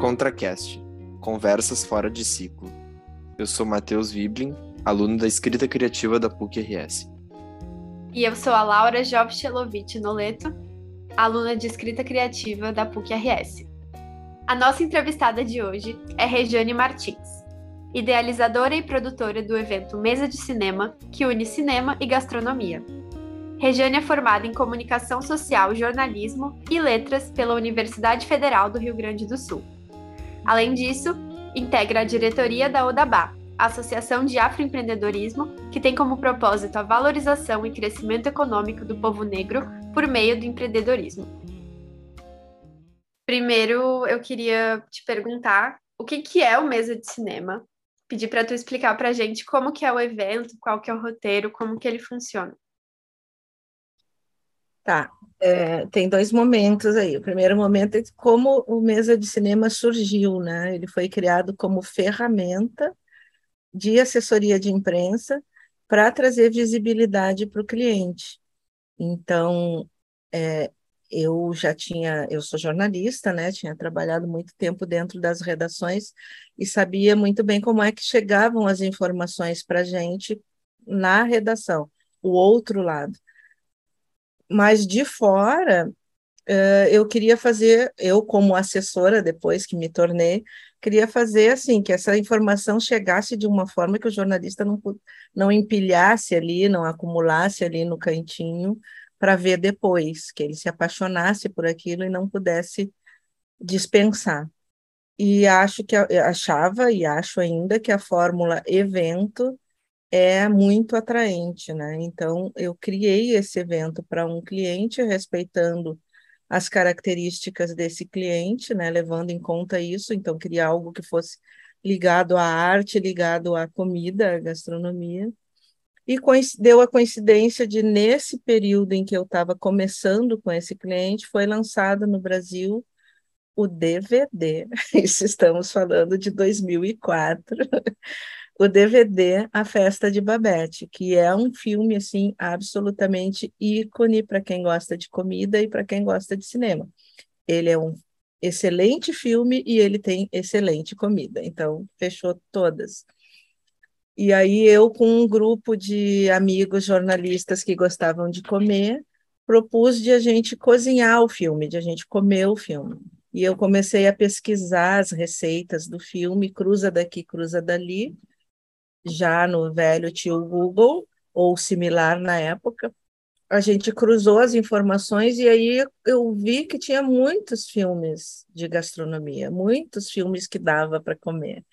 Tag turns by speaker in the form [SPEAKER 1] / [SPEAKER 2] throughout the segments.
[SPEAKER 1] ContraCast Conversas fora de ciclo. Eu sou Matheus Wiblin, aluno da escrita criativa da PUC-RS.
[SPEAKER 2] E eu sou a Laura Jovchelovitch Noleto, aluna de escrita criativa da PUC-RS. A nossa entrevistada de hoje é Regiane Martins, idealizadora e produtora do evento Mesa de Cinema, que une cinema e gastronomia. Regiane é formada em Comunicação Social, Jornalismo e Letras pela Universidade Federal do Rio Grande do Sul. Além disso, integra a diretoria da ODABA, a Associação de Afroempreendedorismo, que tem como propósito a valorização e crescimento econômico do povo negro por meio do empreendedorismo. Primeiro, eu queria te perguntar o que, que é o Mesa de Cinema. Pedir para tu explicar para a gente como que é o evento, qual que é o roteiro, como que ele funciona.
[SPEAKER 3] Tá, é, tem dois momentos aí. O primeiro momento é como o Mesa de Cinema surgiu, né? Ele foi criado como ferramenta de assessoria de imprensa para trazer visibilidade para o cliente. Então, é, eu já tinha, eu sou jornalista, né? Tinha trabalhado muito tempo dentro das redações e sabia muito bem como é que chegavam as informações para a gente na redação, o outro lado mas de fora uh, eu queria fazer, eu como assessora depois que me tornei, queria fazer assim que essa informação chegasse de uma forma que o jornalista não não empilhasse ali, não acumulasse ali no cantinho para ver depois, que ele se apaixonasse por aquilo e não pudesse dispensar. E acho que achava e acho ainda que a fórmula evento é muito atraente, né? Então, eu criei esse evento para um cliente, respeitando as características desse cliente, né? Levando em conta isso, então, queria algo que fosse ligado à arte, ligado à comida, à gastronomia. E deu a coincidência de, nesse período em que eu estava começando com esse cliente, foi lançado no Brasil o DVD. Isso estamos falando de 2004 o DVD A Festa de Babette, que é um filme assim absolutamente ícone para quem gosta de comida e para quem gosta de cinema. Ele é um excelente filme e ele tem excelente comida. Então, fechou todas. E aí eu com um grupo de amigos jornalistas que gostavam de comer, propus de a gente cozinhar o filme, de a gente comer o filme. E eu comecei a pesquisar as receitas do filme, cruza daqui, cruza dali, já no velho tio Google, ou similar na época, a gente cruzou as informações e aí eu vi que tinha muitos filmes de gastronomia, muitos filmes que dava para comer.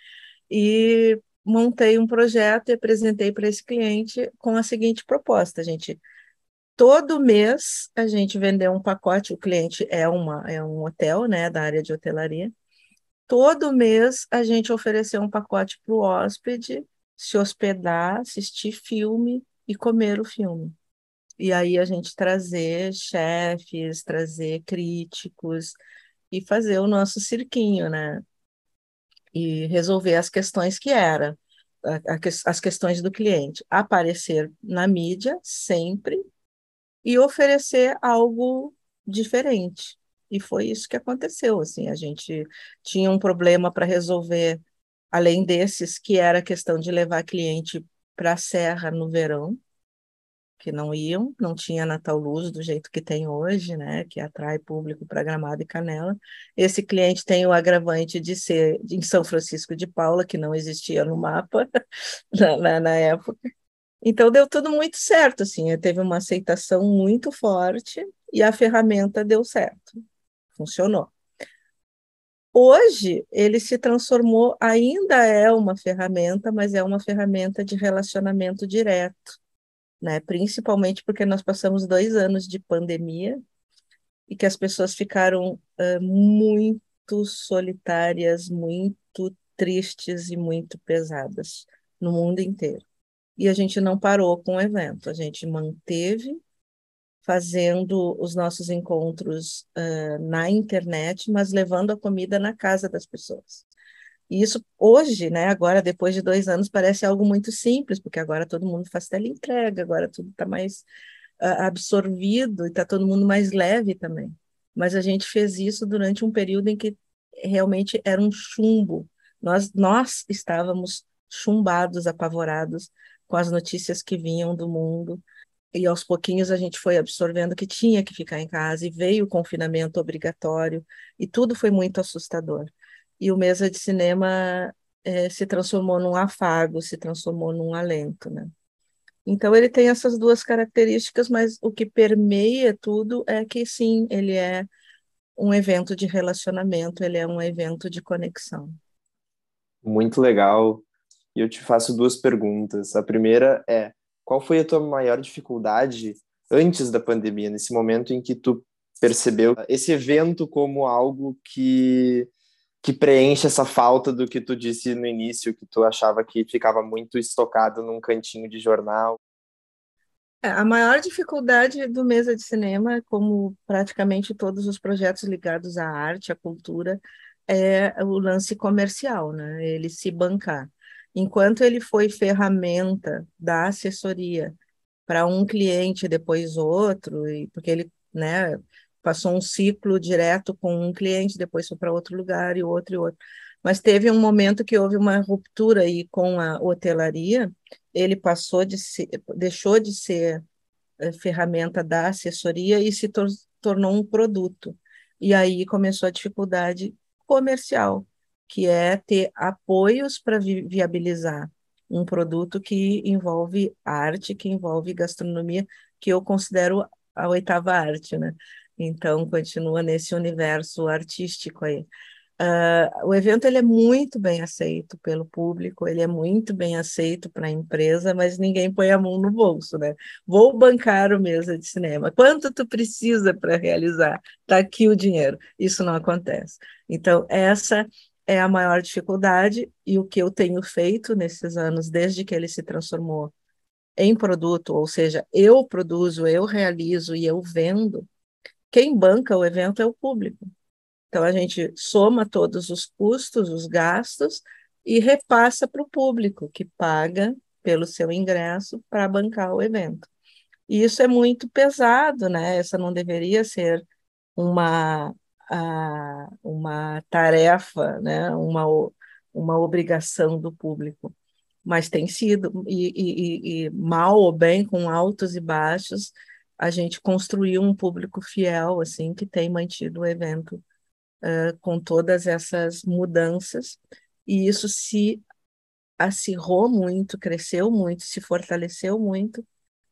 [SPEAKER 3] E montei um projeto e apresentei para esse cliente com a seguinte proposta, gente. Todo mês a gente vendeu um pacote, o cliente é uma é um hotel, né, da área de hotelaria. Todo mês a gente ofereceu um pacote para o hóspede se hospedar, assistir filme e comer o filme. E aí a gente trazer chefes, trazer críticos e fazer o nosso cirquinho, né? E resolver as questões que era, as questões do cliente. Aparecer na mídia sempre e oferecer algo diferente. E foi isso que aconteceu, assim, a gente tinha um problema para resolver além desses, que era a questão de levar cliente para a Serra no verão, que não iam, não tinha Natal Luz do jeito que tem hoje, né, que atrai público para Gramado e Canela. Esse cliente tem o agravante de ser em São Francisco de Paula, que não existia no mapa na, na, na época. Então deu tudo muito certo, assim, teve uma aceitação muito forte e a ferramenta deu certo, funcionou. Hoje, ele se transformou, ainda é uma ferramenta, mas é uma ferramenta de relacionamento direto, né? principalmente porque nós passamos dois anos de pandemia e que as pessoas ficaram uh, muito solitárias, muito tristes e muito pesadas no mundo inteiro. E a gente não parou com o evento, a gente manteve fazendo os nossos encontros uh, na internet, mas levando a comida na casa das pessoas. E isso hoje, né, agora depois de dois anos, parece algo muito simples, porque agora todo mundo faz teleentrega, agora tudo está mais uh, absorvido e está todo mundo mais leve também. Mas a gente fez isso durante um período em que realmente era um chumbo. Nós, nós estávamos chumbados, apavorados com as notícias que vinham do mundo. E aos pouquinhos a gente foi absorvendo que tinha que ficar em casa e veio o confinamento obrigatório e tudo foi muito assustador. E o mesa de cinema é, se transformou num afago, se transformou num alento, né? Então ele tem essas duas características, mas o que permeia tudo é que sim, ele é um evento de relacionamento, ele é um evento de conexão.
[SPEAKER 1] Muito legal. E eu te faço duas perguntas. A primeira é: qual foi a tua maior dificuldade antes da pandemia, nesse momento em que tu percebeu esse evento como algo que que preenche essa falta do que tu disse no início, que tu achava que ficava muito estocado num cantinho de jornal.
[SPEAKER 3] É, a maior dificuldade do Mesa de Cinema, como praticamente todos os projetos ligados à arte, à cultura, é o lance comercial, né? Ele se bancar. Enquanto ele foi ferramenta da assessoria para um cliente, depois outro, e porque ele, né, passou um ciclo direto com um cliente, depois foi para outro lugar e outro e outro. Mas teve um momento que houve uma ruptura aí com a hotelaria, ele passou de ser, deixou de ser eh, ferramenta da assessoria e se tor tornou um produto. E aí começou a dificuldade comercial, que é ter apoios para vi viabilizar um produto que envolve arte, que envolve gastronomia, que eu considero a oitava arte, né? Então, continua nesse universo artístico aí. Uh, o evento ele é muito bem aceito pelo público, ele é muito bem aceito para a empresa, mas ninguém põe a mão no bolso, né? Vou bancar o mesa de cinema. Quanto tu precisa para realizar? Está aqui o dinheiro. Isso não acontece. Então, essa é a maior dificuldade e o que eu tenho feito nesses anos, desde que ele se transformou em produto, ou seja, eu produzo, eu realizo e eu vendo, quem banca o evento é o público. Então, a gente soma todos os custos, os gastos, e repassa para o público, que paga pelo seu ingresso para bancar o evento. E isso é muito pesado, né? Essa não deveria ser uma, a, uma tarefa, né? uma, uma obrigação do público. Mas tem sido, e, e, e mal ou bem, com altos e baixos, a gente construiu um público fiel, assim, que tem mantido o evento uh, com todas essas mudanças, e isso se acirrou muito, cresceu muito, se fortaleceu muito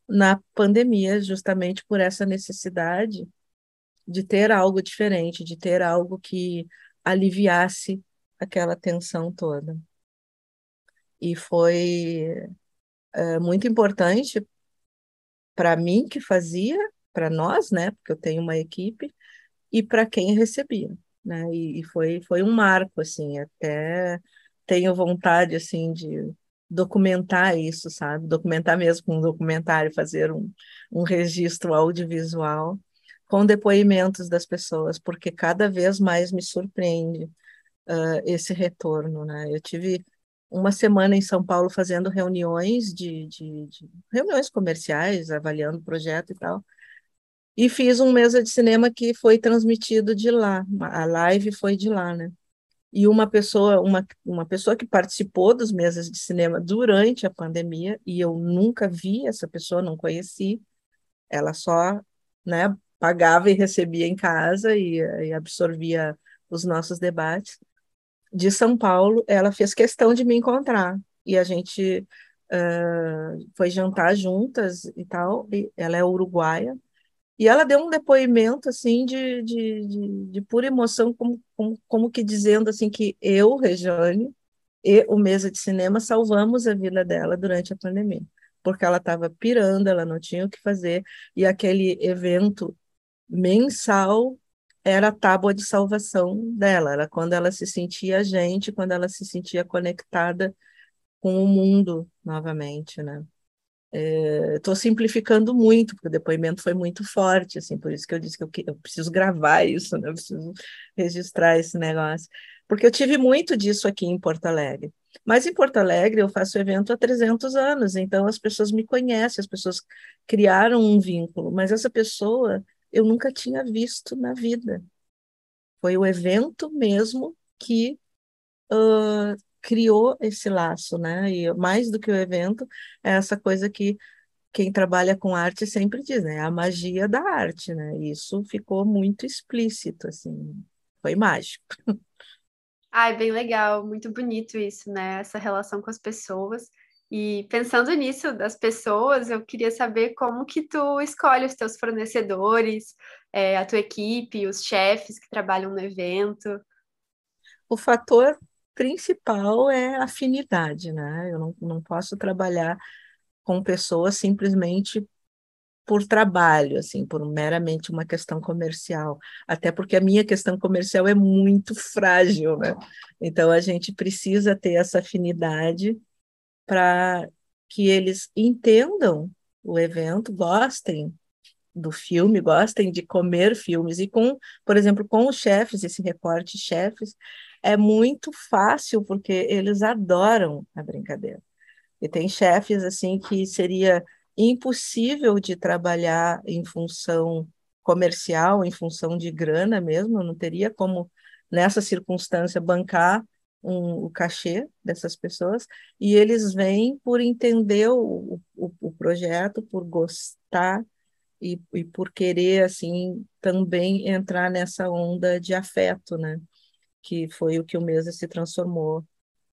[SPEAKER 3] na pandemia, justamente por essa necessidade de ter algo diferente, de ter algo que aliviasse aquela tensão toda. E foi uh, muito importante para mim que fazia, para nós, né, porque eu tenho uma equipe, e para quem recebia, né, e, e, foi, foi um marco, assim, até tenho vontade, assim, de documentar isso, sabe, documentar mesmo com um documentário, fazer um, um registro audiovisual com depoimentos das pessoas, porque cada vez mais me surpreende uh, esse retorno, né, eu tive uma semana em São Paulo fazendo reuniões de, de, de reuniões comerciais, avaliando o projeto e tal. E fiz um mesa de cinema que foi transmitido de lá, a live foi de lá, né? E uma pessoa, uma, uma pessoa que participou dos mesas de cinema durante a pandemia, e eu nunca vi essa pessoa, não conheci, ela só, né, pagava e recebia em casa e, e absorvia os nossos debates de São Paulo, ela fez questão de me encontrar. E a gente uh, foi jantar juntas e tal. E ela é uruguaia. E ela deu um depoimento, assim, de, de, de, de pura emoção, como, como, como que dizendo, assim, que eu, Rejane, e o Mesa de Cinema salvamos a vida dela durante a pandemia. Porque ela estava pirando, ela não tinha o que fazer. E aquele evento mensal era a tábua de salvação dela, era quando ela se sentia gente, quando ela se sentia conectada com o mundo novamente, né? Estou é, simplificando muito, porque o depoimento foi muito forte, assim, por isso que eu disse que eu, eu preciso gravar isso, né? Eu preciso registrar esse negócio, porque eu tive muito disso aqui em Porto Alegre. Mas em Porto Alegre eu faço evento há 300 anos, então as pessoas me conhecem, as pessoas criaram um vínculo, mas essa pessoa eu nunca tinha visto na vida. Foi o evento mesmo que uh, criou esse laço, né? E mais do que o evento, é essa coisa que quem trabalha com arte sempre diz, né? A magia da arte, né? Isso ficou muito explícito, assim, foi mágico.
[SPEAKER 2] É bem legal, muito bonito isso, né? Essa relação com as pessoas. E pensando nisso das pessoas, eu queria saber como que tu escolhe os teus fornecedores, é, a tua equipe, os chefes que trabalham no evento.
[SPEAKER 3] O fator principal é afinidade, né? Eu não, não posso trabalhar com pessoas simplesmente por trabalho, assim, por meramente uma questão comercial, até porque a minha questão comercial é muito frágil, né? Então a gente precisa ter essa afinidade para que eles entendam o evento, gostem do filme, gostem de comer filmes e com, por exemplo, com os chefes, esse recorte chefes, é muito fácil porque eles adoram a brincadeira. E tem chefes assim que seria impossível de trabalhar em função comercial, em função de grana mesmo, não teria como nessa circunstância bancar um, o cachê dessas pessoas, e eles vêm por entender o, o, o projeto, por gostar e, e, por querer assim também entrar nessa onda de afeto, né? que foi o que o Mesa se transformou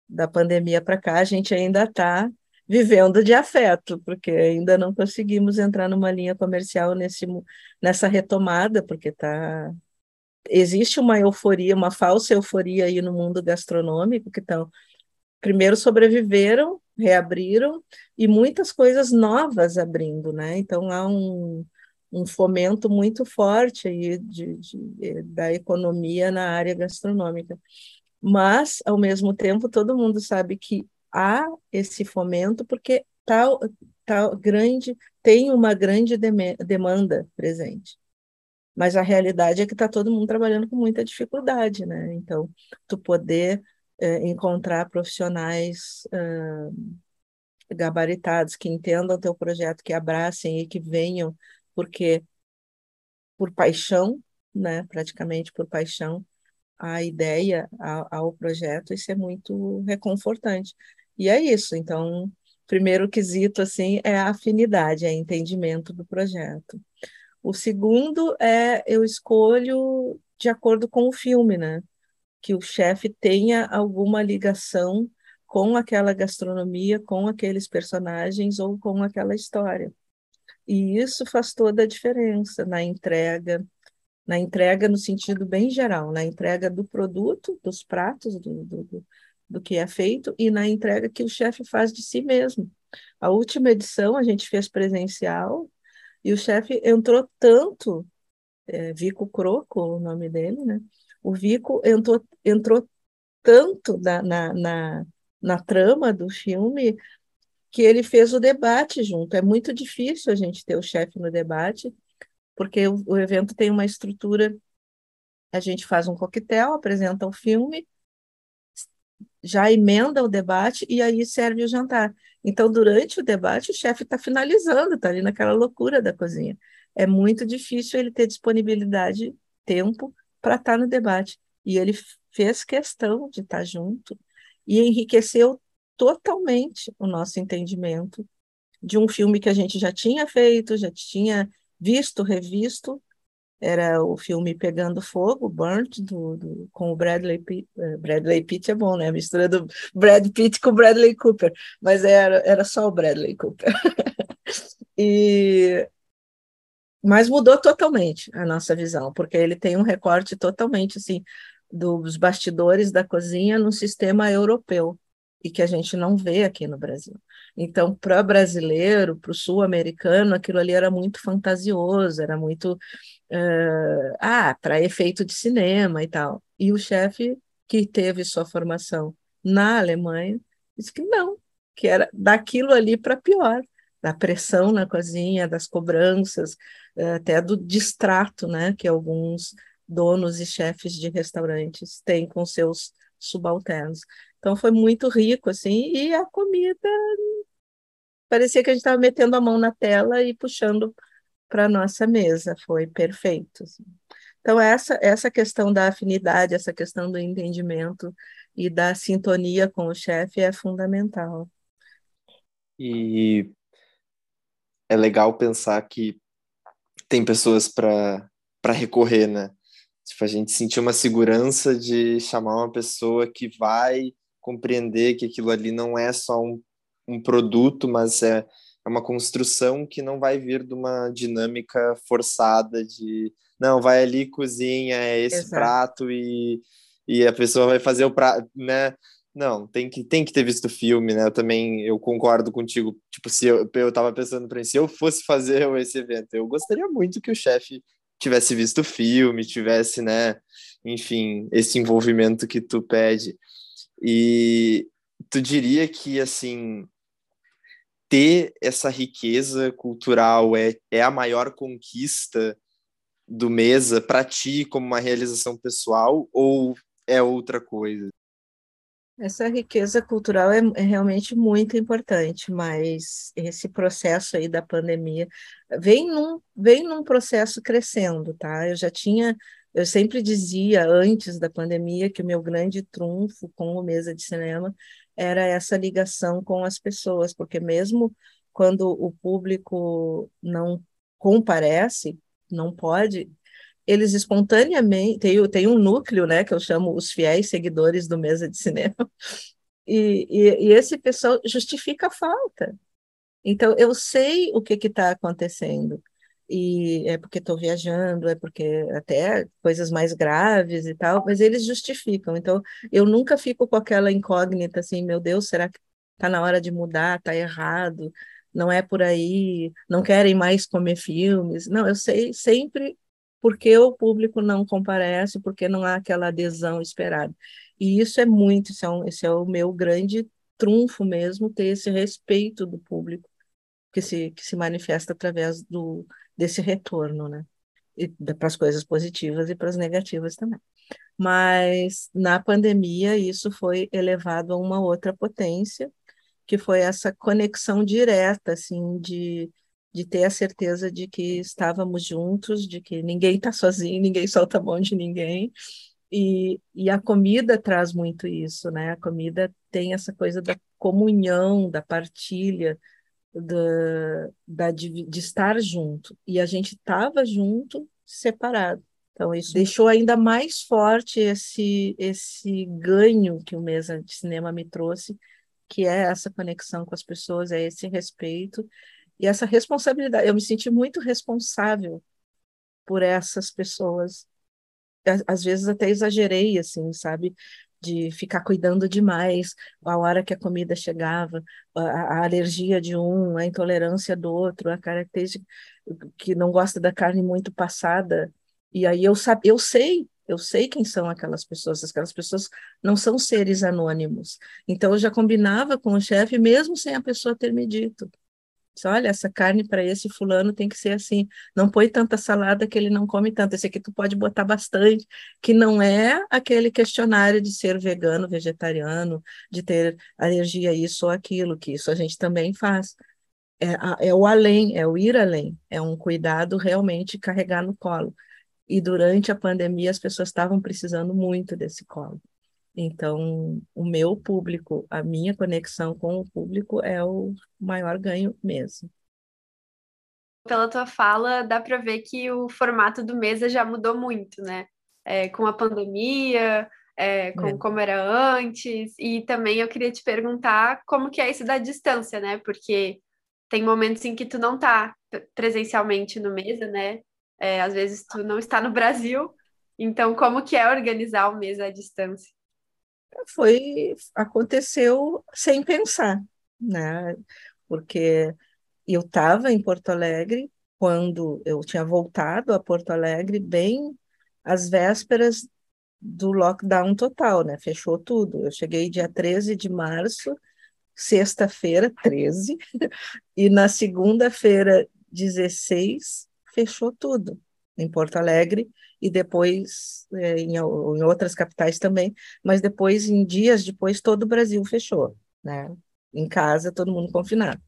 [SPEAKER 3] da pandemia para cá. A gente ainda está vivendo de afeto, porque ainda não conseguimos entrar numa linha comercial nesse, nessa retomada, porque tá existe uma euforia, uma falsa euforia aí no mundo gastronômico que estão primeiro sobreviveram, reabriram e muitas coisas novas abrindo, né? Então há um um fomento muito forte aí de, de, da economia na área gastronômica. Mas, ao mesmo tempo, todo mundo sabe que há esse fomento porque tal, tal grande tem uma grande demanda presente. Mas a realidade é que está todo mundo trabalhando com muita dificuldade, né? Então, tu poder é, encontrar profissionais gabaritados que entendam teu projeto, que abracem e que venham porque por paixão, né, praticamente por paixão, a ideia ao, ao projeto, isso é muito reconfortante. E é isso, então, primeiro quesito, assim, é a afinidade, é entendimento do projeto. O segundo é, eu escolho de acordo com o filme, né, que o chefe tenha alguma ligação com aquela gastronomia, com aqueles personagens ou com aquela história. E isso faz toda a diferença na entrega, na entrega no sentido bem geral, na entrega do produto, dos pratos, do, do, do que é feito, e na entrega que o chefe faz de si mesmo. A última edição a gente fez presencial e o chefe entrou tanto, é, Vico Croco, o nome dele, né? O Vico entrou, entrou tanto na, na, na, na trama do filme que ele fez o debate junto. É muito difícil a gente ter o chefe no debate, porque o, o, evento tem uma estrutura. A gente faz um coquetel, apresenta o filme, já emenda o debate e aí serve o jantar. Então, durante o debate, o chefe está finalizando, está ali naquela loucura da cozinha. É muito difícil ele ter disponibilidade, tempo para estar tá no debate. E ele fez questão de estar tá junto e enriqueceu totalmente o nosso entendimento de um filme que a gente já tinha feito, já tinha visto, revisto, era o filme Pegando Fogo, Burnt, do, do, com o Bradley Pitt. Eh, Bradley Pitt é bom, né? A mistura do Brad Pitt com o Bradley Cooper, mas era, era só o Bradley Cooper. e, mas mudou totalmente a nossa visão, porque ele tem um recorte totalmente assim dos bastidores da cozinha no sistema europeu e que a gente não vê aqui no Brasil. Então, para brasileiro, para o sul-americano, aquilo ali era muito fantasioso, era muito uh, ah, para efeito de cinema e tal. E o chefe que teve sua formação na Alemanha disse que não, que era daquilo ali para pior, da pressão na cozinha, das cobranças, até do distrato, né, que alguns donos e chefes de restaurantes têm com seus subalternos. Então foi muito rico, assim, e a comida parecia que a gente estava metendo a mão na tela e puxando para a nossa mesa, foi perfeito. Assim. Então, essa, essa questão da afinidade, essa questão do entendimento e da sintonia com o chefe é fundamental.
[SPEAKER 1] E é legal pensar que tem pessoas para recorrer, né? Tipo, a gente sentir uma segurança de chamar uma pessoa que vai compreender que aquilo ali não é só um, um produto, mas é, é uma construção que não vai vir de uma dinâmica forçada de não, vai ali, cozinha, é esse Exato. prato e, e a pessoa vai fazer o prato, né? Não, tem que, tem que ter visto o filme, né? Eu também eu concordo contigo. Tipo, se eu, eu tava pensando para se eu fosse fazer esse evento, eu gostaria muito que o chefe tivesse visto o filme, tivesse, né? Enfim, esse envolvimento que tu pede. E tu diria que, assim, ter essa riqueza cultural é, é a maior conquista do Mesa para ti como uma realização pessoal ou é outra coisa?
[SPEAKER 3] Essa riqueza cultural é, é, realmente muito importante, mas esse processo aí da pandemia vem num, vem num processo crescendo, tá? Eu já tinha, eu sempre dizia antes da pandemia que o meu grande trunfo com o Mesa de Cinema era essa ligação com as pessoas, porque mesmo quando o público não comparece, não pode, eles espontaneamente, tem, tem um núcleo, né, que eu chamo os fiéis seguidores do Mesa de Cinema, e, e, e esse pessoal justifica a falta. Então, eu sei o que está acontecendo, e é porque estou viajando, é porque até coisas mais graves e tal, mas eles justificam. Então, eu nunca fico com aquela incógnita assim, meu Deus, será que está na hora de mudar, está errado? não é por aí, não querem mais comer filmes. Não, eu sei sempre porque o público não comparece, porque não há aquela adesão esperada. E isso é muito, esse é, um, esse é o meu grande trunfo mesmo, ter esse respeito do público que se, que se manifesta através do, desse retorno, né? para as coisas positivas e para as negativas também. Mas na pandemia isso foi elevado a uma outra potência, que foi essa conexão direta, assim, de, de ter a certeza de que estávamos juntos, de que ninguém está sozinho, ninguém solta a mão de ninguém. E, e a comida traz muito isso, né? A comida tem essa coisa da comunhão, da partilha, da, da de, de estar junto. E a gente estava junto, separado. Então, isso deixou ainda mais forte esse, esse ganho que o Mesa de Cinema me trouxe, que é essa conexão com as pessoas, é esse respeito e essa responsabilidade. Eu me senti muito responsável por essas pessoas. Às vezes até exagerei, assim, sabe? De ficar cuidando demais a hora que a comida chegava, a, a alergia de um, a intolerância do outro, a característica que não gosta da carne muito passada. E aí eu, eu sei eu sei quem são aquelas pessoas, aquelas pessoas não são seres anônimos. Então eu já combinava com o chefe, mesmo sem a pessoa ter me dito. Olha, essa carne para esse fulano tem que ser assim. Não põe tanta salada que ele não come tanto. Esse aqui tu pode botar bastante, que não é aquele questionário de ser vegano, vegetariano, de ter alergia a isso ou aquilo, que isso a gente também faz. É, é o além, é o ir além, é um cuidado realmente carregar no colo. E durante a pandemia, as pessoas estavam precisando muito desse colo. Então, o meu público, a minha conexão com o público é o maior ganho mesmo.
[SPEAKER 2] Pela tua fala, dá para ver que o formato do mesa já mudou muito, né? É, com a pandemia, é, com é. como era antes, e também eu queria te perguntar como que é isso da distância, né? Porque tem momentos em que tu não tá presencialmente no mesa, né? É, às vezes tu não está no Brasil, então como que é organizar o mês à distância?
[SPEAKER 3] Foi aconteceu sem pensar, né? Porque eu estava em Porto Alegre quando eu tinha voltado a Porto Alegre bem às vésperas do lockdown total, né? Fechou tudo. Eu cheguei dia 13 de março, sexta-feira, 13, e na segunda-feira, 16, fechou tudo em Porto Alegre e depois é, em, em, outras capitais também, mas depois, em dias depois, todo o Brasil fechou, né? Em casa, todo mundo confinado.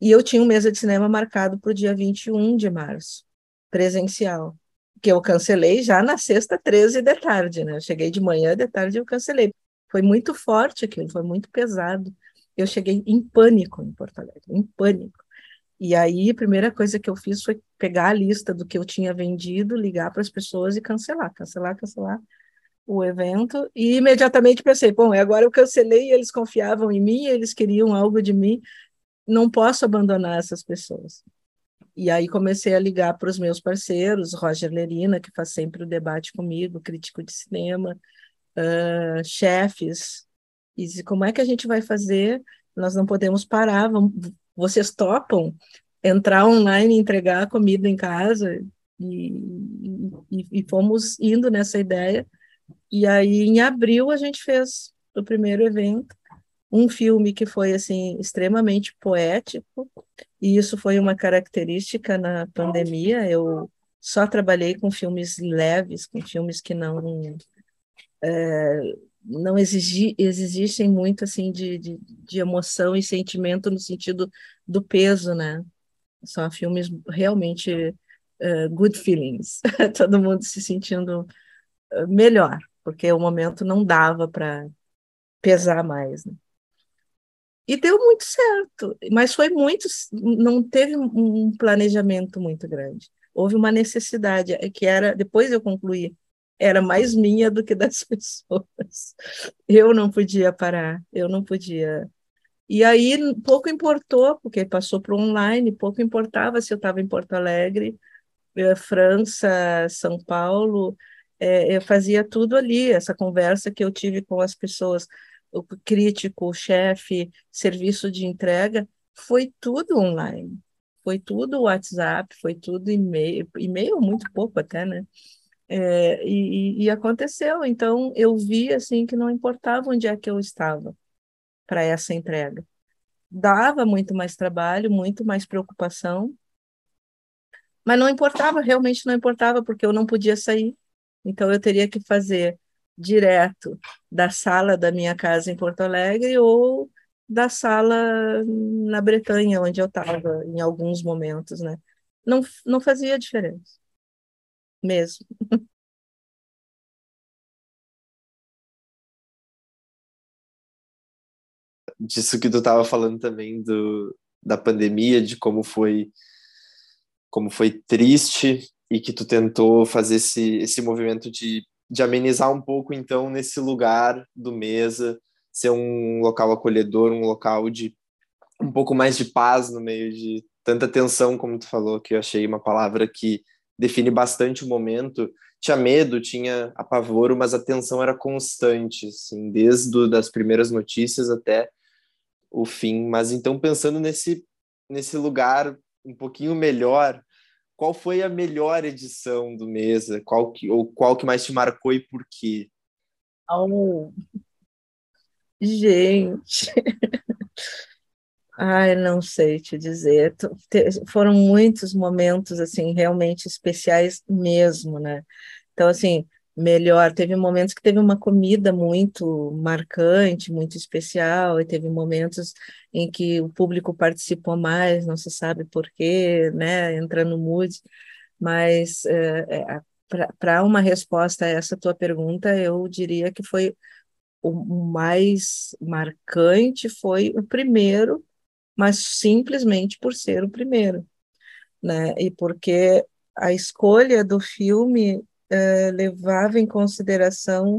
[SPEAKER 3] E eu tinha um mesa de cinema marcado para o dia 21 de março, presencial. que eu cancelei já na sexta, 13 de tarde, né? Eu cheguei de manhã, de tarde eu cancelei. Foi muito forte aquilo, foi muito pesado. Eu cheguei em pânico em Porto Alegre, em pânico. E aí, a primeira coisa que eu fiz foi pegar a lista do que eu tinha vendido, ligar para as pessoas e cancelar, cancelar, cancelar o evento. E imediatamente pensei, bom, agora eu cancelei, eles confiavam em mim, eles queriam algo de mim, não posso abandonar essas pessoas. E aí comecei a ligar para os meus parceiros, Roger Lerina, que faz sempre o debate comigo, crítico de cinema, uh, chefes, e disse, como é que a gente vai fazer? Nós não podemos parar, vamos, vocês topam entrar online e entregar comida em casa? E, e, e fomos indo nessa ideia. E aí, em abril, a gente fez o primeiro evento, um filme que foi assim extremamente poético e isso foi uma característica na pandemia eu só trabalhei com filmes leves com filmes que não é, não exigi, existem muito assim de, de, de, emoção e sentimento no sentido do peso né são filmes realmente uh, good feelings todo mundo se sentindo melhor porque o momento não dava para pesar mais né? E deu muito certo, mas foi muito, não teve um planejamento muito grande. Houve uma necessidade, é que era, depois eu concluí, era mais minha do que das pessoas. Eu não podia parar, eu não podia. E aí pouco importou, porque passou para online, pouco importava se eu estava em Porto Alegre, eh, França, São Paulo, é, eu fazia tudo ali, essa conversa que eu tive com as pessoas o crítico, o chefe, serviço de entrega, foi tudo online. Foi tudo WhatsApp, foi tudo e-mail, e-mail muito pouco até, né? É, e, e, aconteceu. Então, eu vi assim que não importava onde é que eu estava para essa entrega. Dava muito mais trabalho, muito mais preocupação, mas não importava, realmente não importava, porque eu não podia sair. Então, eu teria que fazer direto da sala da minha casa em Porto Alegre ou da sala na Bretanha, onde eu estava em alguns momentos, né? Não, não fazia diferença, mesmo.
[SPEAKER 1] Disso que tu estava falando também do, da pandemia, de como foi como foi triste e que tu tentou fazer esse, esse movimento de de amenizar um pouco, então, nesse lugar do mesa, ser um local acolhedor, um local de um pouco mais de paz no meio de tanta tensão, como tu falou, que eu achei uma palavra que define bastante o momento. Tinha medo, tinha apavoro, mas a tensão era constante, assim, desde das primeiras notícias até o fim. Mas então, pensando nesse, nesse lugar um pouquinho melhor, qual foi a melhor edição do Mesa? Qual que, ou qual que mais te marcou e por quê?
[SPEAKER 3] Oh. Gente, ai, não sei te dizer. Foram muitos momentos assim realmente especiais mesmo, né? Então assim, melhor. Teve momentos que teve uma comida muito marcante, muito especial, e teve momentos em que o público participou mais, não se sabe por quê, né, entra no mood, mas é, é, para uma resposta a essa tua pergunta, eu diria que foi o mais marcante foi o primeiro, mas simplesmente por ser o primeiro, né? E porque a escolha do filme uh, levava em consideração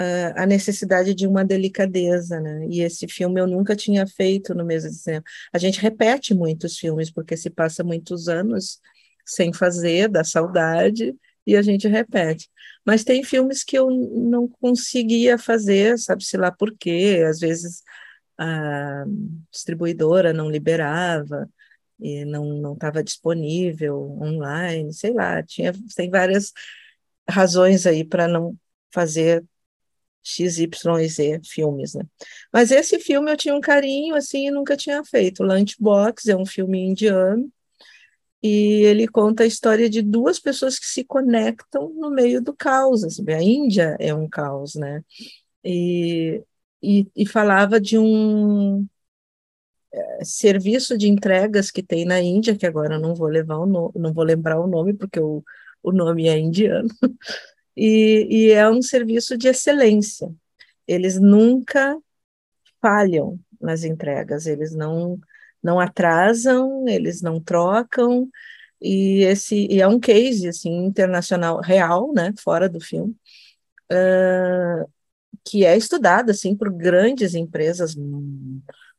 [SPEAKER 3] uh, a necessidade de uma delicadeza, né? E esse filme eu nunca tinha feito no mesmo cinema. A gente repete muitos filmes porque se passa muitos anos sem fazer, da saudade, e a gente repete. Mas tem filmes que eu não conseguia fazer, sabe-se lá por quê, às vezes a distribuidora não liberava, e não estava disponível online, sei lá, tinha, tem várias razões aí para não fazer X, Y e Z filmes, né? Mas esse filme eu tinha um carinho, assim, e nunca tinha feito. Lunchbox é um filme indiano, e ele conta a história de duas pessoas que se conectam no meio do caos. Assim, a Índia é um caos, né? E, e, e falava de um serviço de entregas que tem na Índia, que agora não vou levar o no, não vou lembrar o nome porque o, o nome é indiano, e, e é um serviço de excelência. Eles nunca falham nas entregas, eles não, não atrasam, eles não trocam, e esse e é um case assim internacional real, né, fora do filme, uh, que é estudado assim por grandes empresas,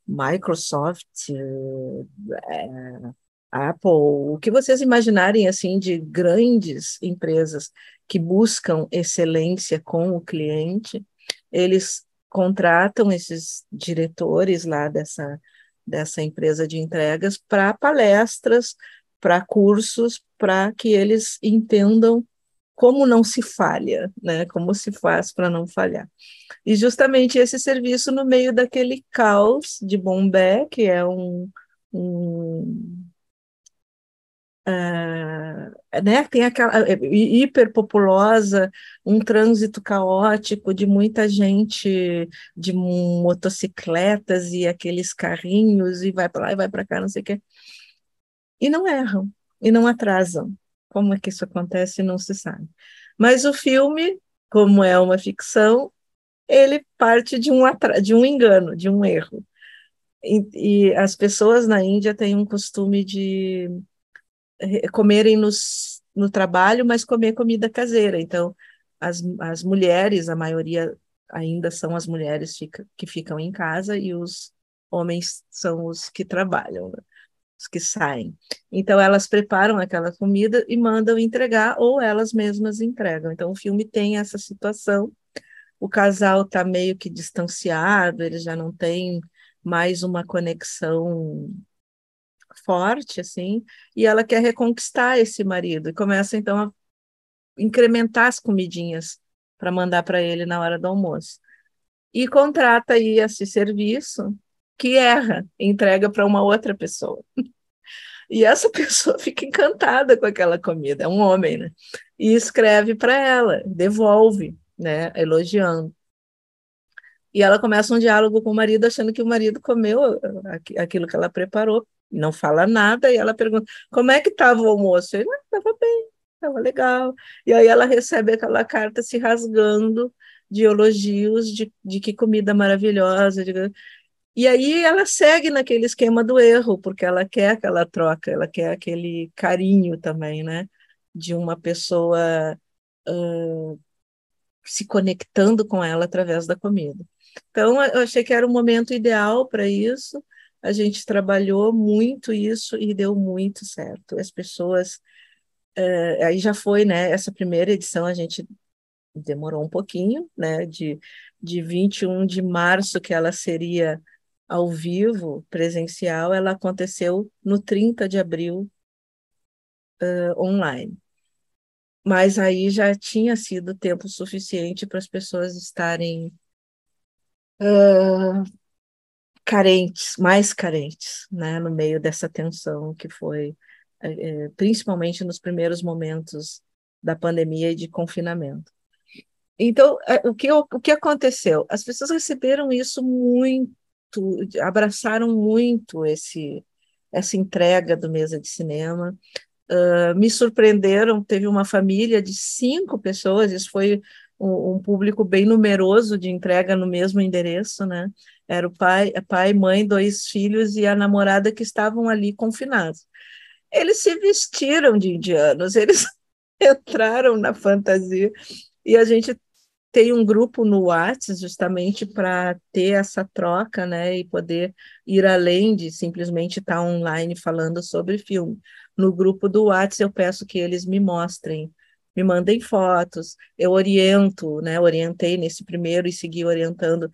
[SPEAKER 3] Microsoft, uh, Apple, o que vocês imaginarem assim de grandes empresas que buscam excelência com o cliente, eles contratam esses diretores lá dessa dessa empresa de entregas para palestras, para cursos, para que eles entendam como não se falha, né? Como se faz para não falhar. E justamente esse serviço no meio daquele caos de Bombé, que é um, um Uh, né, tem aquela é, hiperpopulosa, um trânsito caótico de muita gente de motocicletas e aqueles carrinhos e vai para lá e vai para cá, não sei o quê. E não erram, e não atrasam. Como é que isso acontece, não se sabe. Mas o filme, como é uma ficção, ele parte de um, de um engano, de um erro. E, e as pessoas na Índia têm um costume de comerem nos, no trabalho, mas comer comida caseira. Então, as, as mulheres, a maioria ainda são as mulheres fica, que ficam em casa e os homens são os que trabalham, né? Que saem. Então, elas preparam aquela comida e mandam entregar, ou elas mesmas entregam. Então, o filme tem essa situação. O casal está meio que distanciado, eles já não têm mais uma conexão forte, assim, e ela quer reconquistar esse marido, e começa então a incrementar as comidinhas para mandar para ele na hora do almoço. E contrata aí esse serviço que erra, entrega para uma outra pessoa. E essa pessoa fica encantada com aquela comida, é um homem, né? E escreve para ela, devolve, né, elogiando. E ela começa um diálogo com o marido, achando que o marido comeu aquilo que ela preparou, não fala nada, e ela pergunta, como é que estava o almoço? Ele, estava bem, estava legal. E aí ela recebe aquela carta se rasgando de elogios, de, de que comida maravilhosa. De... E aí ela segue naquele esquema do erro, porque ela quer aquela troca, ela quer aquele carinho também, né? De uma pessoa uh, se conectando com ela através da comida. Então, eu achei que era o momento ideal para isso a gente trabalhou muito isso e deu muito certo. As pessoas. Uh, aí já foi, né? Essa primeira edição a gente demorou um pouquinho, né? De, de 21 de março, que ela seria ao vivo, presencial, ela aconteceu no 30 de abril uh, online. Mas aí já tinha sido tempo suficiente para as pessoas estarem uh, carentes, mais carentes, né, no meio dessa tensão que foi, é, principalmente nos primeiros momentos da pandemia e de confinamento. Então, o que, o que aconteceu? As pessoas receberam isso muito, abraçaram muito esse, essa entrega do Mesa de Cinema, uh, me surpreenderam, teve uma família de cinco pessoas, isso foi um, um público bem numeroso de entrega no mesmo endereço, né? Era o pai, pai, mãe, dois filhos e a namorada que estavam ali confinados. Eles se vestiram de indianos, eles entraram na fantasia e a gente tem um grupo no WhatsApp justamente para ter essa troca, né, e poder ir além de simplesmente estar online falando sobre filme. No grupo do WhatsApp eu peço que eles me mostrem, me mandem fotos, eu oriento, né, orientei nesse primeiro e segui orientando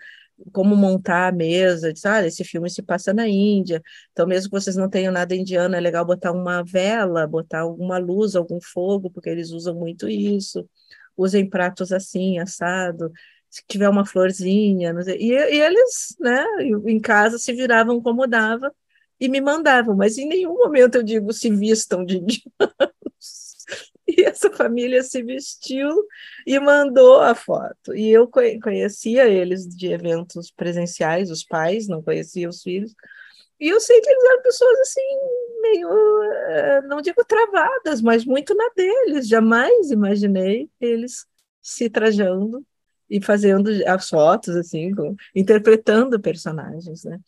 [SPEAKER 3] como montar a mesa, ah, esse filme se passa na Índia, então mesmo que vocês não tenham nada indiano, é legal botar uma vela, botar alguma luz, algum fogo, porque eles usam muito isso, usem pratos assim, assado, se tiver uma florzinha, e, e, eles, né, em casa se viravam como dava e me mandavam, mas em nenhum momento eu digo se vistam de indianos, E essa família se vestiu e mandou a foto. E eu conhecia eles de eventos presenciais, os pais, não conhecia os filhos. E eu sei que eles eram pessoas assim, meio, eh, não digo travadas, mas muito na deles. Jamais imaginei eles se trajando e fazendo as fotos, assim, com, interpretando personagens, né?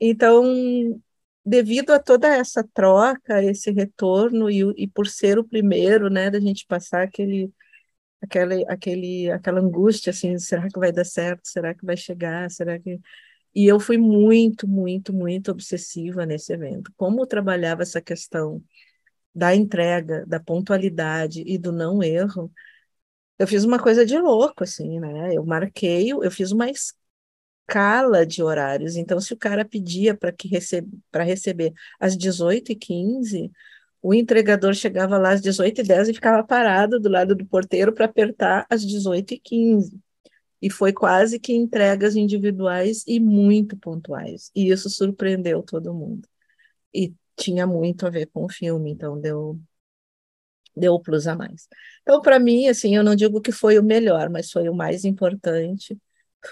[SPEAKER 3] Então, devido a toda essa troca, esse retorno, e, e por ser o primeiro, né, da gente passar aquele, aquele, aquele, aquela angústia, assim, será que vai dar certo? Será que vai chegar? Será que... E eu fui muito, muito, muito obsessiva nesse evento. Como eu trabalhava essa questão da entrega, da pontualidade e do não erro, eu fiz uma coisa de louco, assim, né? Eu marquei, eu fiz uma escala de horários. Então, se o cara pedia para que receb para receber às 18h15, o entregador chegava lá às 18h10 e ficava parado do lado do porteiro para apertar às 18h15. E foi quase que entregas individuais e muito pontuais. E isso surpreendeu todo mundo. E tinha muito a ver com o filme, então deu deu plus a mais. Então, para mim, assim, eu não digo que foi o melhor, mas foi o mais importante,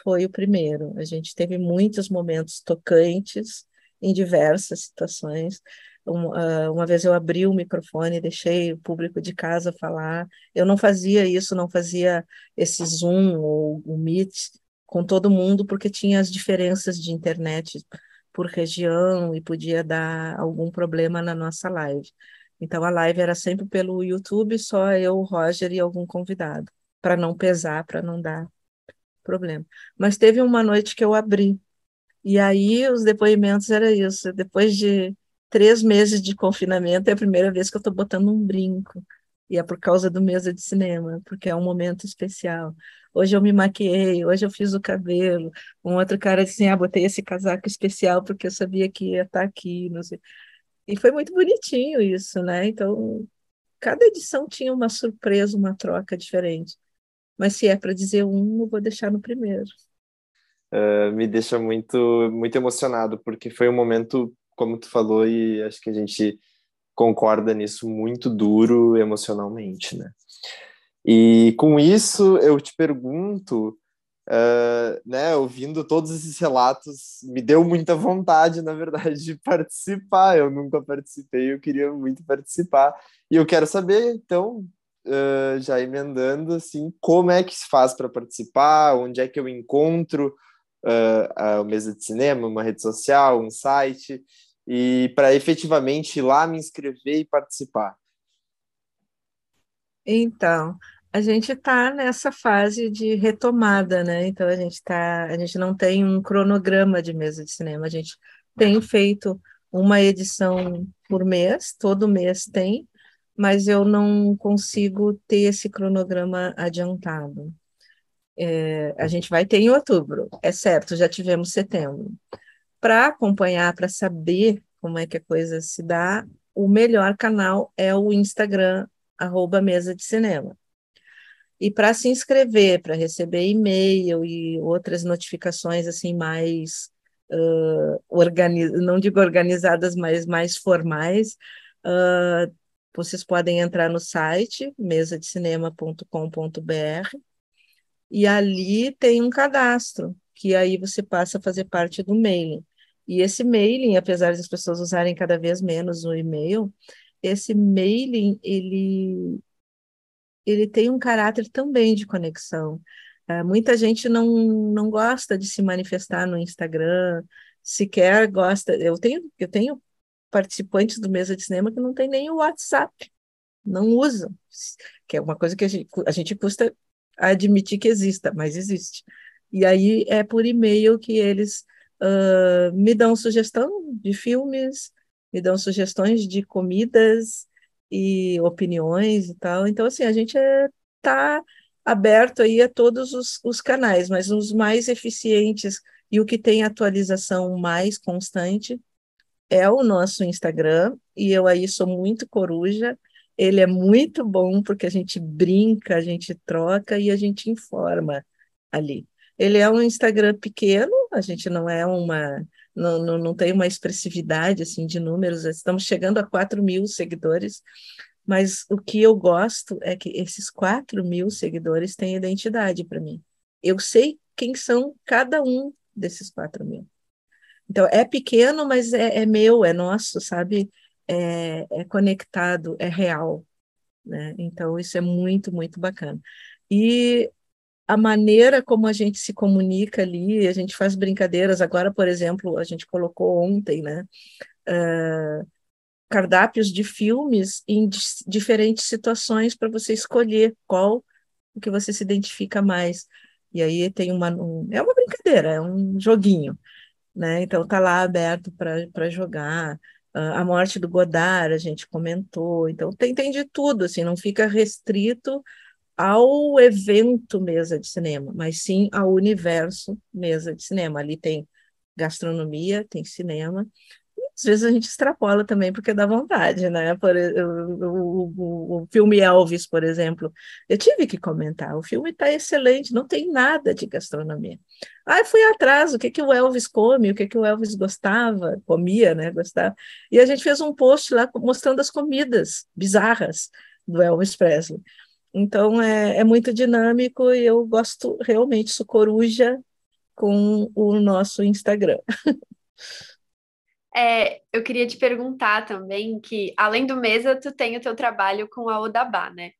[SPEAKER 3] foi o primeiro. A gente teve muitos momentos tocantes em diversas situações. Uma, uma vez eu abri o microfone deixei o público de casa falar. Eu não fazia isso, não fazia esse Zoom ou o Meet com todo mundo, porque tinha as diferenças de internet por região e podia dar algum problema na nossa live. Então a live era sempre pelo YouTube, só eu, o Roger e algum convidado, para não pesar, para não dar problema. Mas teve uma noite que eu abri, e aí os depoimentos era isso. Depois de três meses de confinamento, é a primeira vez que eu estou botando um brinco. E é por causa do mesa de cinema, porque é um momento especial. Hoje eu me maquiei, hoje eu fiz o cabelo. Um outro cara disse assim, ah, botei esse casaco especial porque eu sabia que ia estar aqui, não sei. E foi muito bonitinho isso, né? Então, cada edição tinha uma surpresa, uma troca diferente. Mas se é para dizer um, eu vou deixar no primeiro.
[SPEAKER 1] Uh, me deixa muito, muito emocionado, porque foi um momento, como tu falou, e acho que a gente concorda nisso, muito duro emocionalmente, né? E com isso, eu te pergunto Uh, né, ouvindo todos esses relatos, me deu muita vontade, na verdade, de participar. Eu nunca participei, eu queria muito participar. E eu quero saber, então, uh, já emendando, assim, como é que se faz para participar, onde é que eu encontro uh, a mesa de cinema, uma rede social, um site, e para efetivamente ir lá me inscrever e participar.
[SPEAKER 3] Então, a gente está nessa fase de retomada, né? Então a gente tá, a gente não tem um cronograma de mesa de cinema, a gente tem feito uma edição por mês, todo mês tem, mas eu não consigo ter esse cronograma adiantado. É, a gente vai ter em outubro, é certo, já tivemos setembro. Para acompanhar, para saber como é que a coisa se dá, o melhor canal é o Instagram, arroba mesa de cinema. E para se inscrever, para receber e-mail e outras notificações assim mais uh, organiz... não digo organizadas, mas mais formais, uh, vocês podem entrar no site mesadecinema.com.br e ali tem um cadastro que aí você passa a fazer parte do mailing. E esse mailing, apesar das pessoas usarem cada vez menos o e-mail, esse mailing ele ele tem um caráter também de conexão. Uh, muita gente não, não gosta de se manifestar no Instagram, sequer gosta. Eu tenho, eu tenho participantes do mesa de cinema que não tem nem o WhatsApp, não usam, que é uma coisa que a gente, a gente custa admitir que exista, mas existe. E aí é por e-mail que eles uh, me dão sugestão de filmes, me dão sugestões de comidas, e opiniões e tal. Então, assim, a gente está é, aberto aí a todos os, os canais, mas os mais eficientes e o que tem atualização mais constante é o nosso Instagram, e eu aí sou muito coruja, ele é muito bom porque a gente brinca, a gente troca e a gente informa ali. Ele é um Instagram pequeno, a gente não é uma, não, não, não tem uma expressividade assim de números, estamos chegando a 4 mil seguidores, mas o que eu gosto é que esses 4 mil seguidores têm identidade para mim. Eu sei quem são cada um desses 4 mil. Então, é pequeno, mas é, é meu, é nosso, sabe? É, é, conectado, é real. Né? Então, isso é muito, muito bacana. E a maneira como a gente se comunica ali, a gente faz brincadeiras. Agora, por exemplo, a gente colocou ontem, né? Uh, cardápios de filmes em diferentes situações para você escolher qual o que você se identifica mais. E aí tem uma um, é uma brincadeira, é um joguinho, né? Então tá lá aberto para jogar. Uh, a morte do Godard a gente comentou, então tem, tem de tudo, assim, não fica restrito ao evento mesa de cinema, mas sim ao universo mesa de cinema. Ali tem gastronomia, tem cinema, às vezes a gente extrapola também porque dá vontade, né? Por, o, o, o, filme Elvis, por exemplo, eu tive que comentar, o filme está excelente, não tem nada de gastronomia. Aí fui atrás, o que, que o Elvis come, o que, que o Elvis gostava, comia, né? Gostava. E a gente fez um post lá mostrando as comidas bizarras do Elvis Presley. Então é, é muito dinâmico e eu gosto realmente, sou coruja com o nosso Instagram.
[SPEAKER 2] É, eu queria te perguntar também que, além do Mesa, tu tem o teu trabalho com a Odabá, né?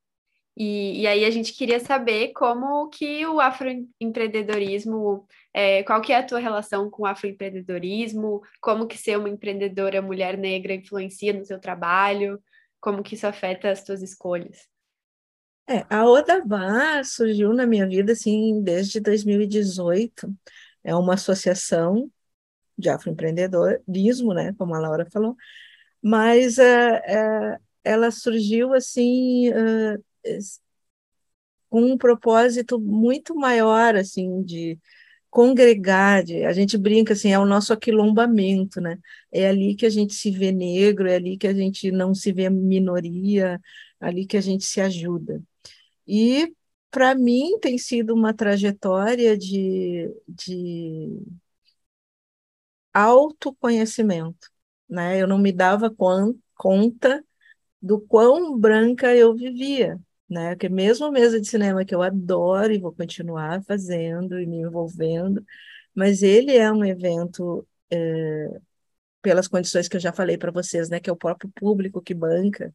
[SPEAKER 2] E, e aí a gente queria saber como que o afroempreendedorismo, é, qual que é a tua relação com o afroempreendedorismo, como que ser uma empreendedora mulher negra influencia no seu trabalho, como que isso afeta as tuas escolhas.
[SPEAKER 3] É, a Odabá surgiu na minha vida, assim, desde 2018. É uma associação de afroempreendedorismo, né, como a Laura falou, mas uh, uh, ela surgiu assim uh, com um propósito muito maior, assim, de congregar, de, a gente brinca assim, é o nosso aquilombamento, né? É ali que a gente se vê negro, é ali que a gente não se vê minoria, ali que a gente se ajuda. E para mim tem sido uma trajetória de, de autoconhecimento, né? Eu não me dava conta do quão branca eu vivia, né? Porque mesmo mesa de cinema que eu adoro e vou continuar fazendo e me envolvendo, mas ele é um evento é, pelas condições que eu já falei para vocês, né? Que é o próprio público que banca,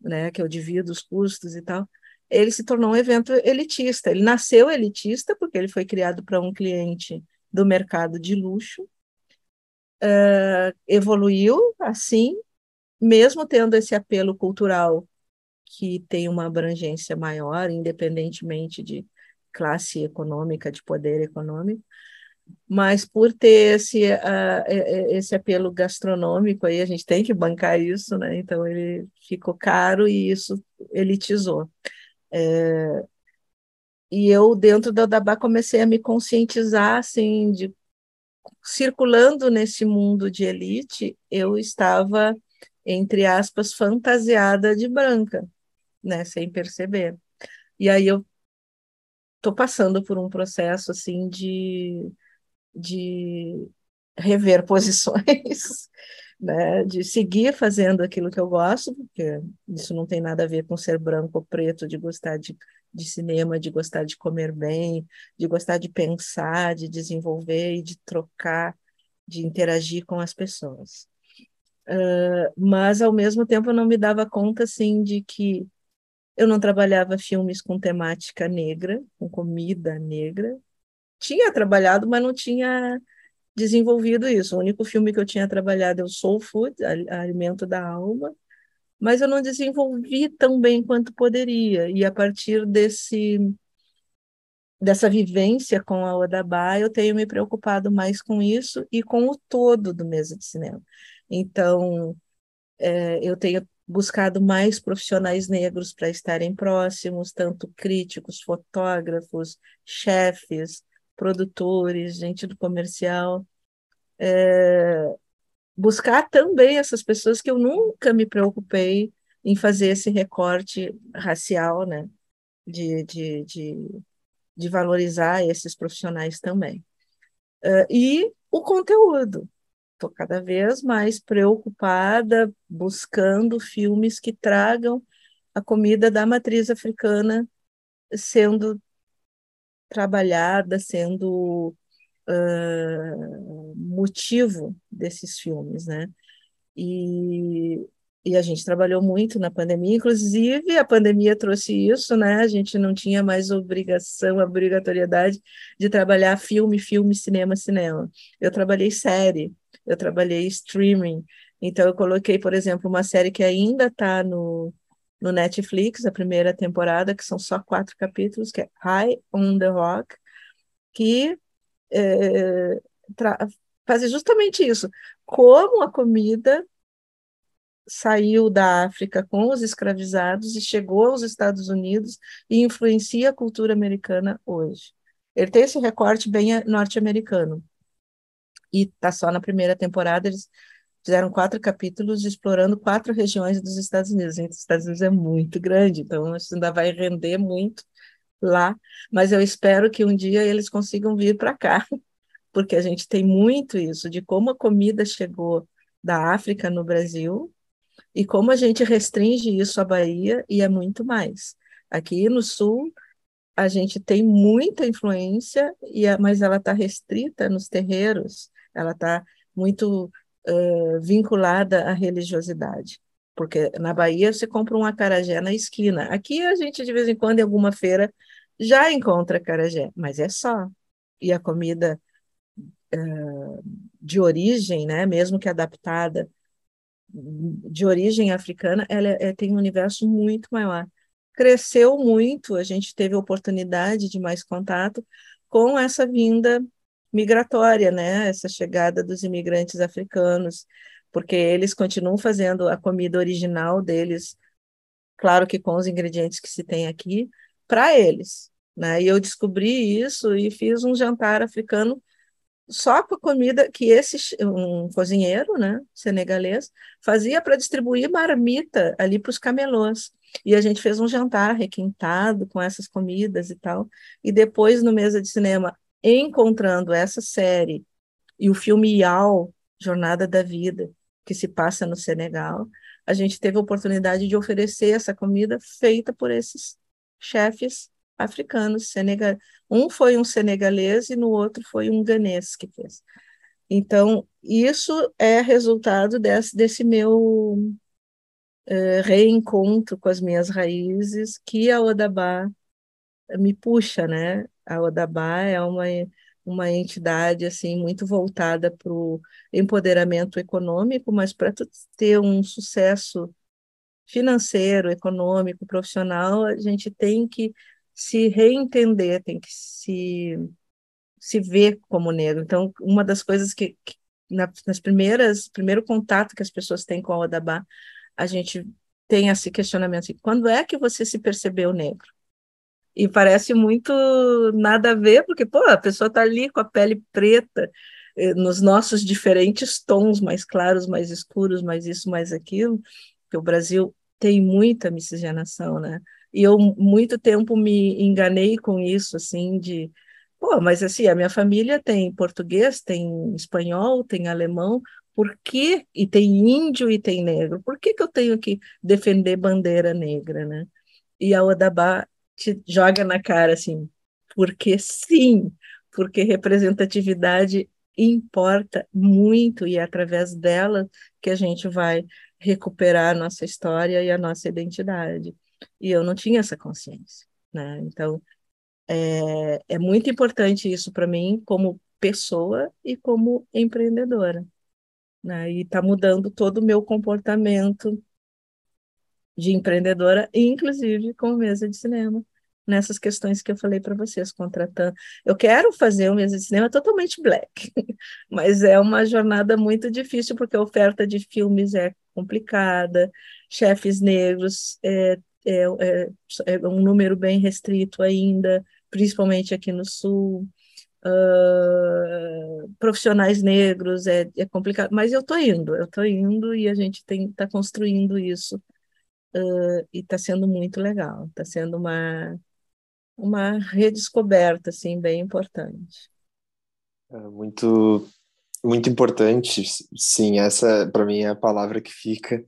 [SPEAKER 3] né? Que eu divido os custos e tal. Ele se tornou um evento elitista. Ele nasceu elitista porque ele foi criado para um cliente do mercado de luxo uh, evoluiu assim, mesmo tendo esse apelo cultural que tem uma abrangência maior, independentemente de classe econômica, de poder econômico, mas por ter esse, uh, esse apelo gastronômico aí, a gente tem que bancar isso, né? Então ele ficou caro e isso elitizou. É, e eu, dentro da Odabá, comecei a me conscientizar, assim, de circulando nesse mundo de elite, eu estava, entre aspas, fantasiada de branca, né, sem perceber. E aí eu estou passando por um processo assim de, de rever posições, né, de seguir fazendo aquilo que eu gosto, porque isso não tem nada a ver com ser branco ou preto, de gostar de de cinema, de gostar de comer bem, de gostar de pensar, de desenvolver e de trocar, de interagir com as pessoas. Uh, mas, ao mesmo tempo, eu não me dava conta, assim, de que eu não trabalhava filmes com temática negra, com comida negra. Tinha trabalhado, mas não tinha desenvolvido isso. O único filme que eu tinha trabalhado é o Soul Food, Alimento da Alma, mas eu não desenvolvi tão bem quanto poderia. E a partir desse dessa vivência com a Odabá, eu tenho me preocupado mais com isso e com o todo do mesa de cinema. Então, é, eu tenho buscado mais profissionais negros para estarem próximos, tanto críticos, fotógrafos, chefes, produtores, gente do comercial. É, buscar também essas pessoas que eu nunca me preocupei em fazer esse recorte racial, né? De, de, de, de valorizar esses profissionais também. Uh, e o conteúdo. Estou cada vez mais preocupada, buscando filmes que tragam a comida da matriz africana sendo trabalhada, sendo uh, motivo desses filmes, né? E, e a gente trabalhou muito na pandemia, inclusive a pandemia trouxe isso, né? A gente não tinha mais obrigação, obrigatoriedade de trabalhar filme, filme, cinema, cinema. Eu trabalhei série, eu trabalhei streaming, então eu coloquei, por exemplo, uma série que ainda está no, no Netflix, a primeira temporada, que são só quatro capítulos, que é High on the Rock, que é, faz justamente isso. Como a comida saiu da África com os escravizados e chegou aos Estados Unidos e influencia a cultura americana hoje. Ele tem esse recorte bem norte-americano. E está só na primeira temporada, eles fizeram quatro capítulos explorando quatro regiões dos Estados Unidos. Os Estados Unidos é muito grande, então isso ainda vai render muito lá, mas eu espero que um dia eles consigam vir para cá, porque a gente tem muito isso de como a comida chegou da África no Brasil e como a gente restringe isso à Bahia e é muito mais. Aqui no Sul, a gente tem muita influência, e é, mas ela está restrita nos terreiros, ela está muito uh, vinculada à religiosidade. Porque na Bahia você compra um acarajé na esquina. Aqui a gente, de vez em quando, em alguma feira, já encontra acarajé, mas é só. E a comida uh, de origem, né, mesmo que adaptada, de origem africana, ela é, tem um universo muito maior. Cresceu muito, a gente teve oportunidade de mais contato com essa vinda migratória, né, essa chegada dos imigrantes africanos, porque eles continuam fazendo a comida original deles, claro que com os ingredientes que se tem aqui, para eles. Né? E eu descobri isso e fiz um jantar africano só com a comida que esse um cozinheiro, né, senegalês, fazia para distribuir marmita ali para os camelôs. E a gente fez um jantar requintado com essas comidas e tal. E depois, no mesa de cinema, encontrando essa série e o filme Yao, Jornada da Vida, que se passa no Senegal, a gente teve a oportunidade de oferecer essa comida feita por esses chefes africanos. Senegal... Um foi um senegalês e no outro foi um ganês que fez. Então, isso é resultado desse, desse meu uh, reencontro com as minhas raízes, que a Odabá me puxa, né? A Odabá é uma, uma entidade assim muito voltada para o empoderamento econômico, mas para ter um sucesso financeiro, econômico, profissional, a gente tem que se reentender, tem que se se ver como negro. Então, uma das coisas que, que nas primeiras primeiro contato que as pessoas têm com a Odabá, a gente tem esse questionamento assim, quando é que você se percebeu negro? E parece muito nada a ver, porque pô, a pessoa está ali com a pele preta, eh, nos nossos diferentes tons, mais claros, mais escuros, mais isso, mais aquilo, que o Brasil tem muita miscigenação, né? E eu muito tempo me enganei com isso, assim, de pô, mas assim, a minha família tem português, tem espanhol, tem alemão, por que, e tem índio e tem negro, por que, que eu tenho que defender bandeira negra, né? E a Odabá te joga na cara assim, porque sim, porque representatividade importa muito e é através dela que a gente vai recuperar a nossa história e a nossa identidade. E eu não tinha essa consciência, né? Então, é, é muito importante isso para mim como pessoa e como empreendedora. Né? E está mudando todo o meu comportamento de empreendedora, inclusive com mesa de cinema, nessas questões que eu falei para vocês, contratando. Eu quero fazer uma mesa de cinema totalmente black, mas é uma jornada muito difícil, porque a oferta de filmes é complicada, chefes negros é, é, é, é um número bem restrito ainda, principalmente aqui no Sul. Uh, profissionais negros é, é complicado, mas eu estou indo, eu estou indo e a gente está construindo isso uh, e está sendo muito legal, está sendo uma, uma redescoberta assim, bem importante.
[SPEAKER 1] É muito, muito importante, sim, essa para mim é a palavra que fica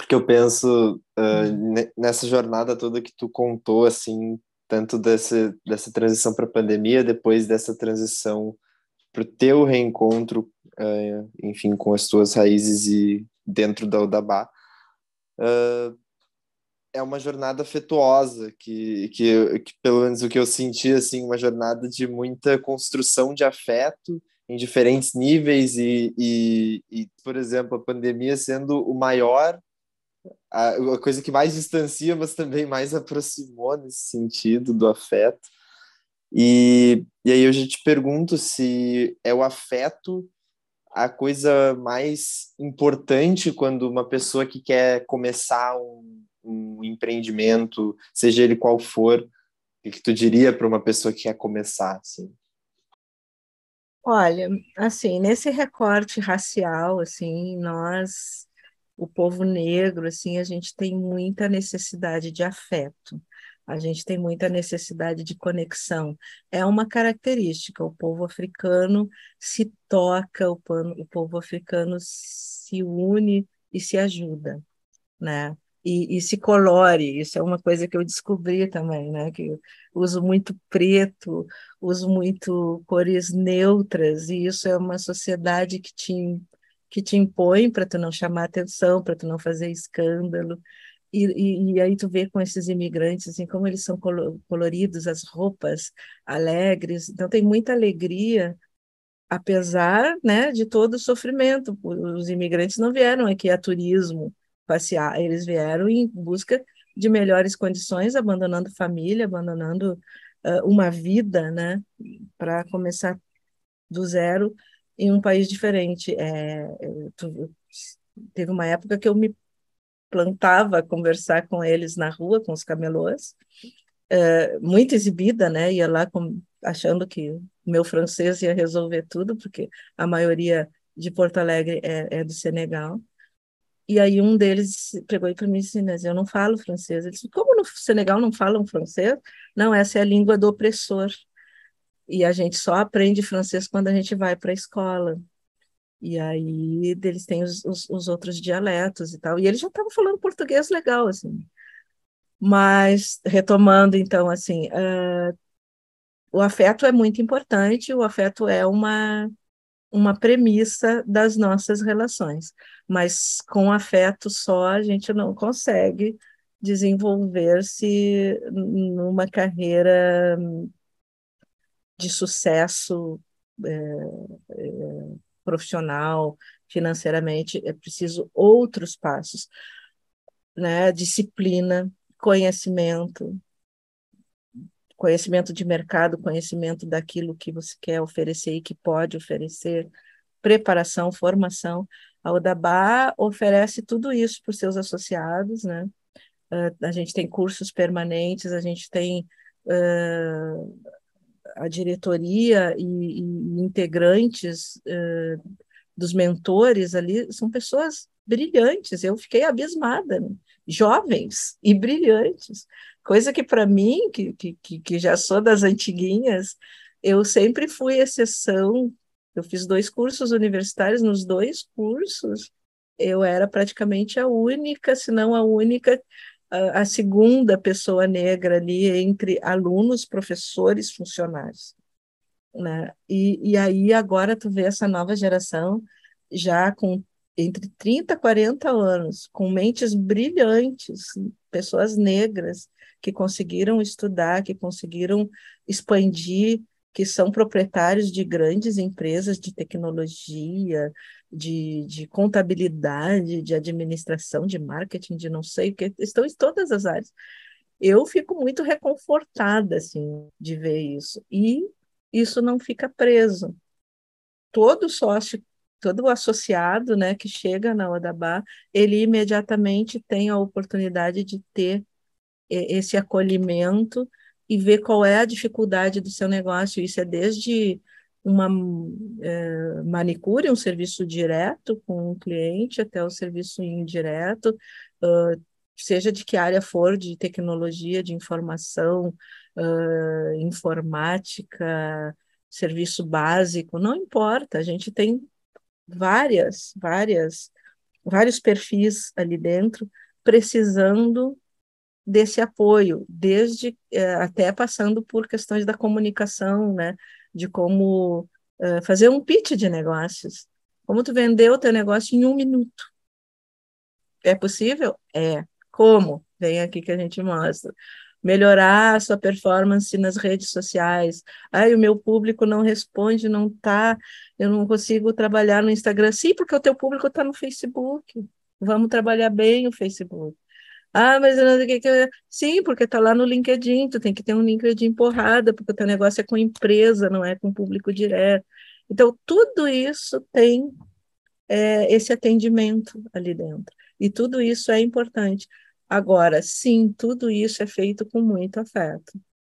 [SPEAKER 1] porque eu penso uh, nessa jornada toda que tu contou, assim, tanto dessa, dessa transição para a pandemia, depois dessa transição para o teu reencontro, uh, enfim, com as tuas raízes e dentro da Udabá. Uh, é uma jornada afetuosa, que, que, que, pelo menos o que eu senti, assim, uma jornada de muita construção de afeto em diferentes níveis e, e, e por exemplo, a pandemia sendo o maior, a, a coisa que mais distancia, mas também mais aproximou nesse sentido do afeto. E, e aí eu já te pergunto se é o afeto a coisa mais importante quando uma pessoa que quer começar um, um empreendimento, seja ele qual for, o que tu diria para uma pessoa que quer começar, assim?
[SPEAKER 3] Olha, assim, nesse recorte racial, assim, nós, o povo negro, assim, a gente tem muita necessidade de afeto. A gente tem muita necessidade de conexão. É uma característica. O povo africano se toca, o, pano, o povo africano se une e se ajuda, né? E, e, se colore, isso é uma coisa que eu descobri também, né? Que uso muito preto, uso muito cores neutras, e isso é uma sociedade que te, que te impõe para tu não chamar atenção, para tu não fazer escândalo. E, e, e, aí tu vê com esses imigrantes, assim, como eles são coloridos, as roupas alegres, então tem muita alegria, apesar, né, de todo o sofrimento. Os imigrantes não vieram aqui a turismo, passear, eles vieram em busca de melhores condições, abandonando família, abandonando uh, uma vida, né, para começar do zero em um país diferente. É, tu, teve uma época que eu me plantava conversar com eles na rua, com os camelôs, uh, muito exibida, né, ia lá com, achando que meu francês ia resolver tudo, porque a maioria de Porto Alegre é, é do Senegal. E aí um deles pegou para mim e disse, mas eu não falo francês. Ele disse, como no Senegal não falam francês? Não, essa é a língua do opressor. E a gente só aprende francês quando a gente vai para a escola. E aí eles têm os, os, os, outros dialetos e tal. E eles já estavam falando português legal, assim. Mas, retomando, então, assim, uh, o afeto é muito importante, o afeto é uma uma premissa das nossas relações, mas com afeto só a gente não consegue desenvolver-se numa carreira de sucesso é, é, profissional, financeiramente, é preciso outros passos, né? Disciplina, conhecimento, conhecimento de mercado, conhecimento daquilo que você quer oferecer e que pode oferecer, preparação, formação. A Udabá oferece tudo isso para os seus associados, né? Uh, a gente tem cursos permanentes, a gente tem uh, a diretoria e, e integrantes uh, dos mentores ali, são pessoas brilhantes, eu fiquei abismada, né? jovens e brilhantes, Coisa que para mim, que, que, que já sou das antiguinhas, eu sempre fui exceção. Eu fiz dois cursos universitários, nos dois cursos eu era praticamente a única, se não a única, a, segunda pessoa negra ali entre alunos, professores, funcionários. Né? E, e aí agora tu vê essa nova geração já com entre 30 e 40 anos, com mentes brilhantes, pessoas negras, que conseguiram estudar, que conseguiram expandir, que são proprietários de grandes empresas de tecnologia, de, de contabilidade, de administração, de marketing, de não sei o que, estão em todas as áreas. Eu fico muito reconfortada assim de ver isso. E isso não fica preso. Todo sócio todo associado né, que chega na Odabá, ele imediatamente tem a oportunidade de ter esse acolhimento e ver qual é a dificuldade do seu negócio. Isso é desde uma é, manicure, um serviço direto com o um cliente, até o serviço indireto, uh, seja de que área for, de tecnologia, de informação, uh, informática, serviço básico, não importa, a gente tem várias, várias, vários perfis ali dentro, precisando desse apoio, desde até passando por questões da comunicação, né, de como é, fazer um pitch de negócios, como tu vendeu o teu negócio em um minuto. É possível? É. Como? Vem aqui que a gente mostra melhorar a sua performance nas redes sociais. Ai, o meu público não responde, não tá, eu não consigo trabalhar no Instagram. Sim, porque o teu público está no Facebook. Vamos trabalhar bem o Facebook. Ah, mas eu não sei o que, que Sim, porque está lá no LinkedIn, tu tem que ter um LinkedIn porrada, porque o teu negócio é com empresa, não é com público direto. Então, tudo isso tem é, esse atendimento ali dentro. E tudo isso é importante. Agora, sim, tudo isso é feito com muito afeto.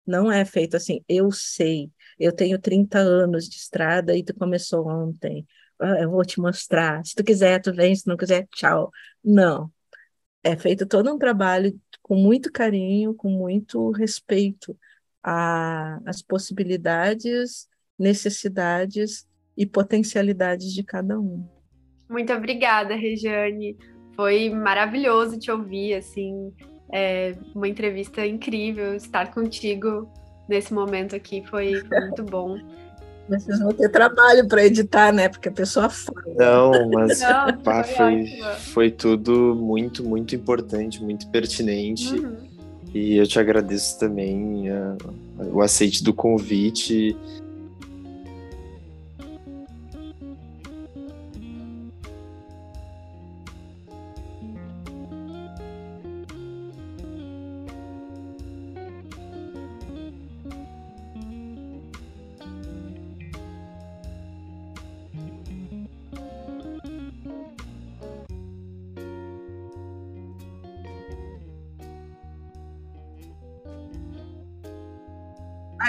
[SPEAKER 3] Não é feito assim, eu sei, eu tenho 30 anos de estrada e tu começou ontem. Ah, eu vou te mostrar. Se tu quiser, tu vem, se não quiser, tchau. Não. É feito todo um trabalho com muito carinho, com muito respeito às possibilidades, necessidades e potencialidades de cada um.
[SPEAKER 2] Muito obrigada, Regiane. Foi maravilhoso te ouvir, assim, é uma entrevista incrível. Estar contigo nesse momento aqui foi, muito bom.
[SPEAKER 3] Vocês vão ter trabalho para editar, né? Porque a pessoa fala.
[SPEAKER 1] Não, mas Não, pá, foi, foi, foi, tudo muito, muito importante, muito pertinente. Uhum. E eu te agradeço também uh, o aceite do convite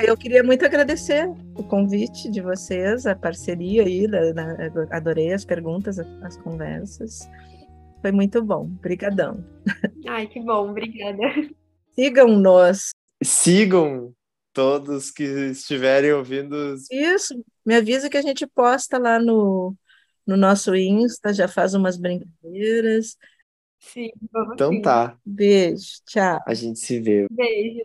[SPEAKER 3] eu queria muito agradecer o convite de vocês, a parceria aí, da, da, adorei as perguntas, as conversas. Foi muito bom. Obrigadão.
[SPEAKER 2] Ai, que bom, obrigada.
[SPEAKER 3] Sigam-nos.
[SPEAKER 1] Sigam todos que estiverem ouvindo.
[SPEAKER 3] Isso, me avisa que a gente posta lá no, no nosso Insta, já faz umas brincadeiras.
[SPEAKER 2] Sim,
[SPEAKER 1] Então tá.
[SPEAKER 3] Beijo, tchau.
[SPEAKER 1] A gente se vê.
[SPEAKER 2] Beijo.